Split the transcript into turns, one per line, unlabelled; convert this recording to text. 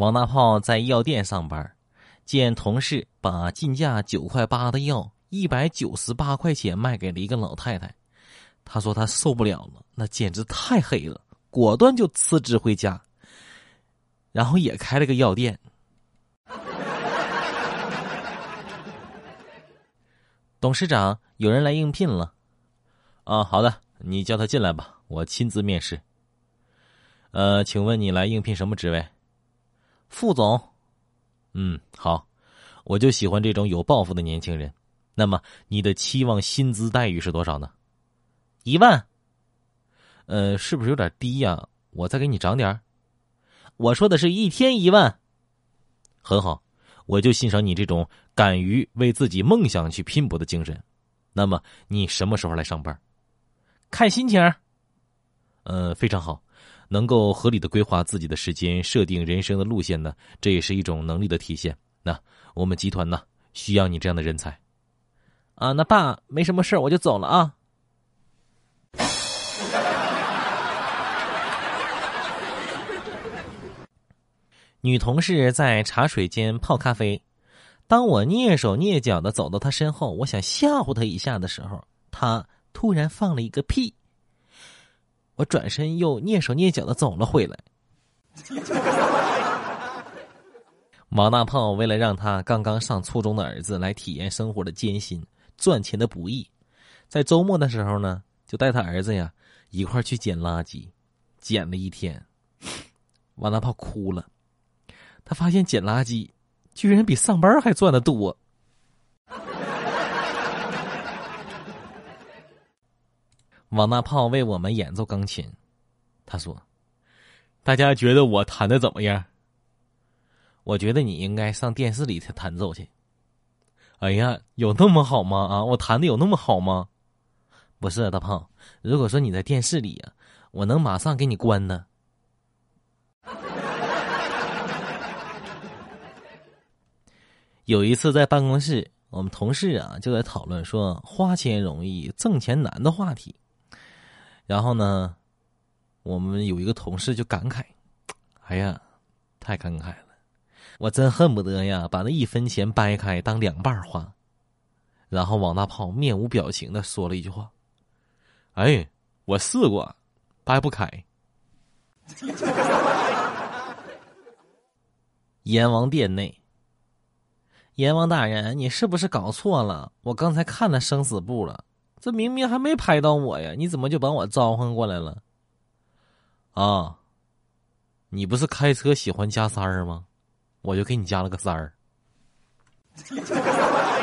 王大炮在药店上班，见同事把进价九块八的药一百九十八块钱卖给了一个老太太，他说他受不了了，那简直太黑了，果断就辞职回家，然后也开了个药店。董事长，有人来应聘了。啊，好的，你叫他进来吧，我亲自面试。呃，请问你来应聘什么职位？副总。嗯，好，我就喜欢这种有抱负的年轻人。那么，你的期望薪资待遇是多少呢？一万。呃，是不是有点低呀？我再给你涨点儿。我说的是一天一万。很好。我就欣赏你这种敢于为自己梦想去拼搏的精神。那么你什么时候来上班？看心情。呃，非常好，能够合理的规划自己的时间，设定人生的路线呢，这也是一种能力的体现。那我们集团呢，需要你这样的人才。啊，那爸没什么事我就走了啊。女同事在茶水间泡咖啡，当我蹑手蹑脚的走到她身后，我想吓唬她一下的时候，她突然放了一个屁。我转身又蹑手蹑脚的走了回来。王大炮为了让他刚刚上初中的儿子来体验生活的艰辛、赚钱的不易，在周末的时候呢，就带他儿子呀一块去捡垃圾，捡了一天，王大炮哭了。他发现捡垃圾，居然比上班还赚的多。王大炮为我们演奏钢琴，他说：“大家觉得我弹的怎么样？”我觉得你应该上电视里才弹奏去。哎呀，有那么好吗？啊，我弹的有那么好吗？不是大胖，如果说你在电视里呀，我能马上给你关的。有一次在办公室，我们同事啊就在讨论说“花钱容易挣钱难”的话题。然后呢，我们有一个同事就感慨：“哎呀，太感慨了！我真恨不得呀把那一分钱掰开当两半花。”然后王大炮面无表情的说了一句话：“哎，我试过，掰不开。”阎王殿内。阎王大人，你是不是搞错了？我刚才看了生死簿了，这明明还没拍到我呀，你怎么就把我召唤过来了？啊，你不是开车喜欢加塞儿吗？我就给你加了个塞儿。